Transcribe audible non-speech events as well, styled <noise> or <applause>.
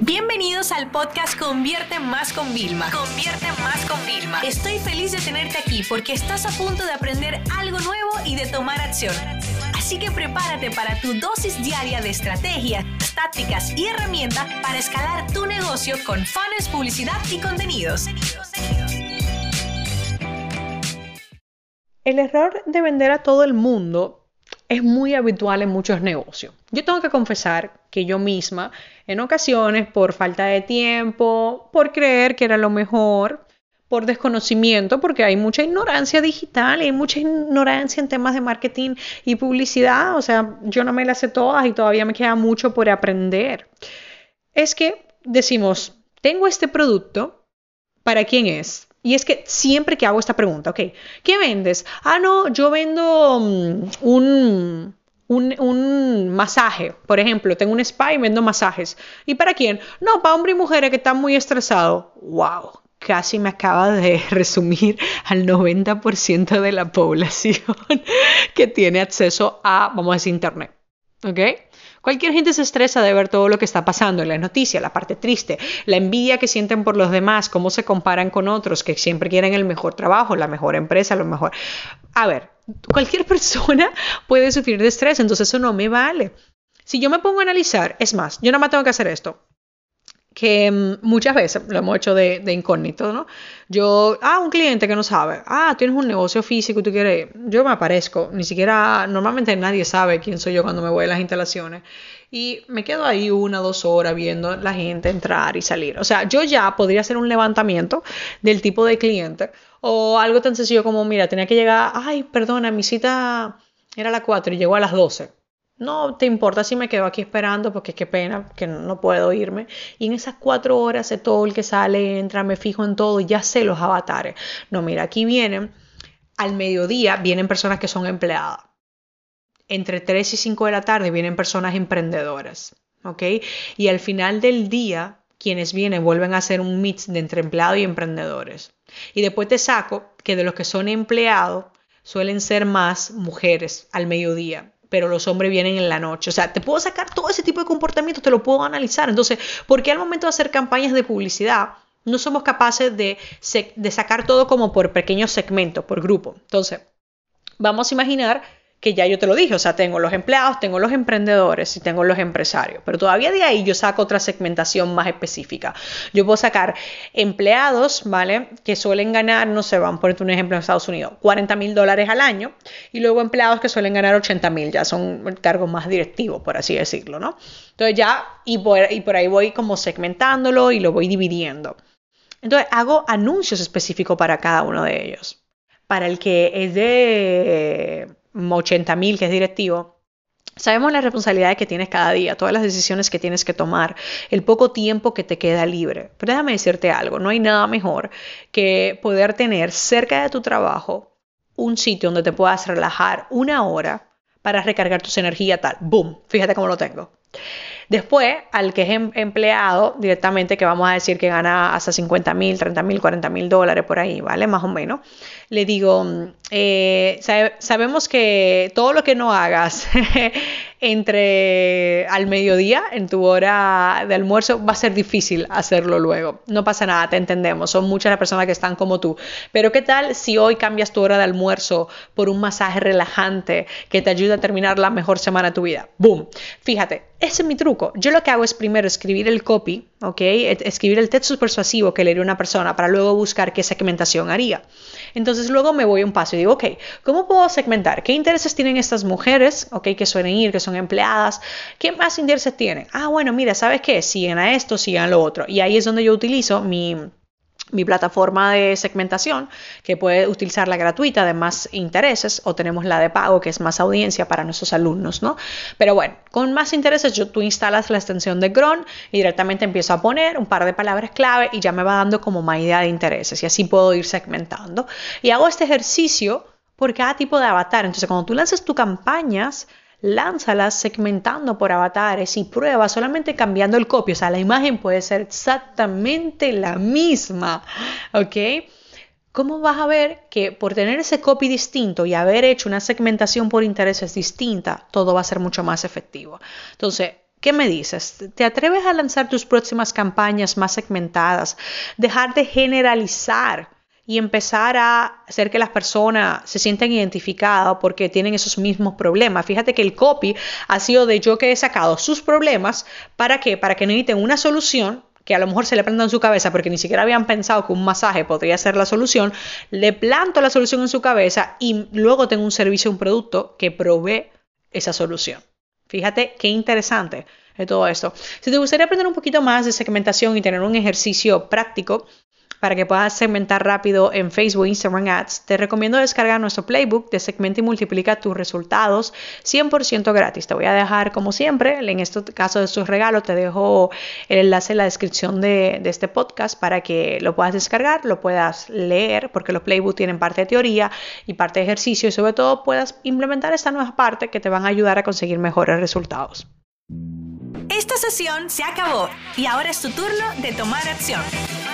Bienvenidos al podcast Convierte Más con Vilma. Convierte Más con Vilma. Estoy feliz de tenerte aquí porque estás a punto de aprender algo nuevo y de tomar acción. Así que prepárate para tu dosis diaria de estrategias, tácticas y herramientas para escalar tu negocio con fans, publicidad y contenidos. El error de vender a todo el mundo es muy habitual en muchos negocios. Yo tengo que confesar que yo misma, en ocasiones, por falta de tiempo, por creer que era lo mejor, por desconocimiento, porque hay mucha ignorancia digital, hay mucha ignorancia en temas de marketing y publicidad, o sea, yo no me las sé todas y todavía me queda mucho por aprender. Es que decimos, tengo este producto, ¿para quién es? Y es que siempre que hago esta pregunta, ok, ¿qué vendes? Ah, no, yo vendo mm, un, un, masaje, por ejemplo, tengo un spa y vendo masajes. ¿Y para quién? No, para hombres y mujeres que están muy estresados. ¡Wow! Casi me acaba de <laughs> resumir al 90% de la población <laughs> que tiene acceso a, vamos a decir, Internet. ¿Ok? Cualquier gente se estresa de ver todo lo que está pasando en las noticias, la parte triste, la envidia que sienten por los demás, cómo se comparan con otros que siempre quieren el mejor trabajo, la mejor empresa, lo mejor. A ver, cualquier <laughs> persona puede sufrir de estrés, entonces eso no me vale. Si yo me pongo a analizar, es más, yo nada más tengo que hacer esto que mm, muchas veces lo hemos hecho de, incógnito, ¿no? Yo, ah, un cliente que no sabe, ah, tienes un negocio físico y tú quieres, yo me aparezco, ni siquiera, normalmente nadie sabe quién soy yo cuando me voy a las instalaciones y me quedo ahí una, dos horas viendo la gente entrar y salir. O sea, yo ya podría hacer un levantamiento del tipo de cliente o algo tan sencillo como, mira, tenía que llegar, ay, perdona, mi cita era a las 4 y llegó a las 12 no te importa si me quedo aquí esperando porque qué pena que no puedo irme. Y en esas cuatro horas sé todo el que sale, entra, me fijo en todo ya sé los avatares. No, mira, aquí vienen, al mediodía vienen personas que son empleadas. Entre 3 y 5 de la tarde vienen personas emprendedoras. ¿Ok? Y al final del día, quienes vienen vuelven a hacer un mix de entre empleados y emprendedores. Y después te saco que de los que son empleados suelen ser más mujeres al mediodía pero los hombres vienen en la noche. O sea, te puedo sacar todo ese tipo de comportamientos, te lo puedo analizar. Entonces, ¿por qué al momento de hacer campañas de publicidad no somos capaces de, de sacar todo como por pequeños segmentos, por grupo? Entonces, vamos a imaginar que ya yo te lo dije, o sea, tengo los empleados, tengo los emprendedores y tengo los empresarios, pero todavía de ahí yo saco otra segmentación más específica. Yo puedo sacar empleados, ¿vale? Que suelen ganar, no sé, a ponerte un ejemplo en Estados Unidos, 40 mil dólares al año, y luego empleados que suelen ganar 80 mil, ya son cargos más directivos, por así decirlo, ¿no? Entonces ya, y por, y por ahí voy como segmentándolo y lo voy dividiendo. Entonces hago anuncios específicos para cada uno de ellos. Para el que es de 80 mil, que es directivo, Sabemos las responsabilidades que tienes cada día, todas las decisiones que tienes que tomar, el poco tiempo que te queda libre. Pero déjame decirte algo, no hay nada mejor que poder tener cerca de tu trabajo un sitio donde te puedas relajar una hora para recargar tus energías tal. ¡Boom! Fíjate cómo lo tengo. Después, al que es em, empleado directamente, que vamos a decir que gana hasta 50 mil, 30 mil, 40 mil dólares por ahí, ¿vale? Más o menos. Le digo, eh, sabemos que todo lo que no hagas <laughs> entre al mediodía, en tu hora de almuerzo, va a ser difícil hacerlo luego. No pasa nada, te entendemos. Son muchas las personas que están como tú. Pero ¿qué tal si hoy cambias tu hora de almuerzo por un masaje relajante que te ayuda a terminar la mejor semana de tu vida? ¡Boom! Fíjate, ese es mi truco. Yo lo que hago es primero escribir el copy, ¿ok? Escribir el texto persuasivo que le haría una persona para luego buscar qué segmentación haría. Entonces luego me voy un paso y digo, ok, ¿cómo puedo segmentar? ¿Qué intereses tienen estas mujeres, ok, que suelen ir, que son empleadas? ¿Qué más intereses tienen? Ah, bueno, mira, ¿sabes qué? Siguen a esto, siguen a lo otro. Y ahí es donde yo utilizo mi mi plataforma de segmentación, que puede utilizar la gratuita de más intereses, o tenemos la de pago, que es más audiencia para nuestros alumnos, ¿no? Pero bueno, con más intereses, yo, tú instalas la extensión de Gron y directamente empiezo a poner un par de palabras clave y ya me va dando como más idea de intereses y así puedo ir segmentando. Y hago este ejercicio por cada tipo de avatar. Entonces, cuando tú lanzas tus campañas, lánzalas segmentando por avatares y prueba solamente cambiando el copy. O sea, la imagen puede ser exactamente la misma. ¿Ok? ¿Cómo vas a ver que por tener ese copy distinto y haber hecho una segmentación por intereses distinta, todo va a ser mucho más efectivo? Entonces, ¿Qué me dices? ¿Te atreves a lanzar tus próximas campañas más segmentadas? Dejar de generalizar y empezar a hacer que las personas se sientan identificadas porque tienen esos mismos problemas. Fíjate que el copy ha sido de yo que he sacado sus problemas para que para que necesiten una solución que a lo mejor se le prenda en su cabeza porque ni siquiera habían pensado que un masaje podría ser la solución, le planto la solución en su cabeza y luego tengo un servicio, un producto que provee esa solución. Fíjate qué interesante de todo esto. Si te gustaría aprender un poquito más de segmentación y tener un ejercicio práctico, para que puedas segmentar rápido en Facebook, Instagram Ads, te recomiendo descargar nuestro playbook de Segmenta y Multiplica tus resultados 100% gratis. Te voy a dejar, como siempre, en este caso de sus regalos, te dejo el enlace en la descripción de, de, este podcast para que lo puedas descargar, lo puedas leer, porque los playbooks tienen parte de teoría y parte de ejercicio y sobre todo puedas implementar esta nueva parte que te van a ayudar a conseguir mejores resultados. Esta sesión se acabó y ahora es tu turno de tomar acción.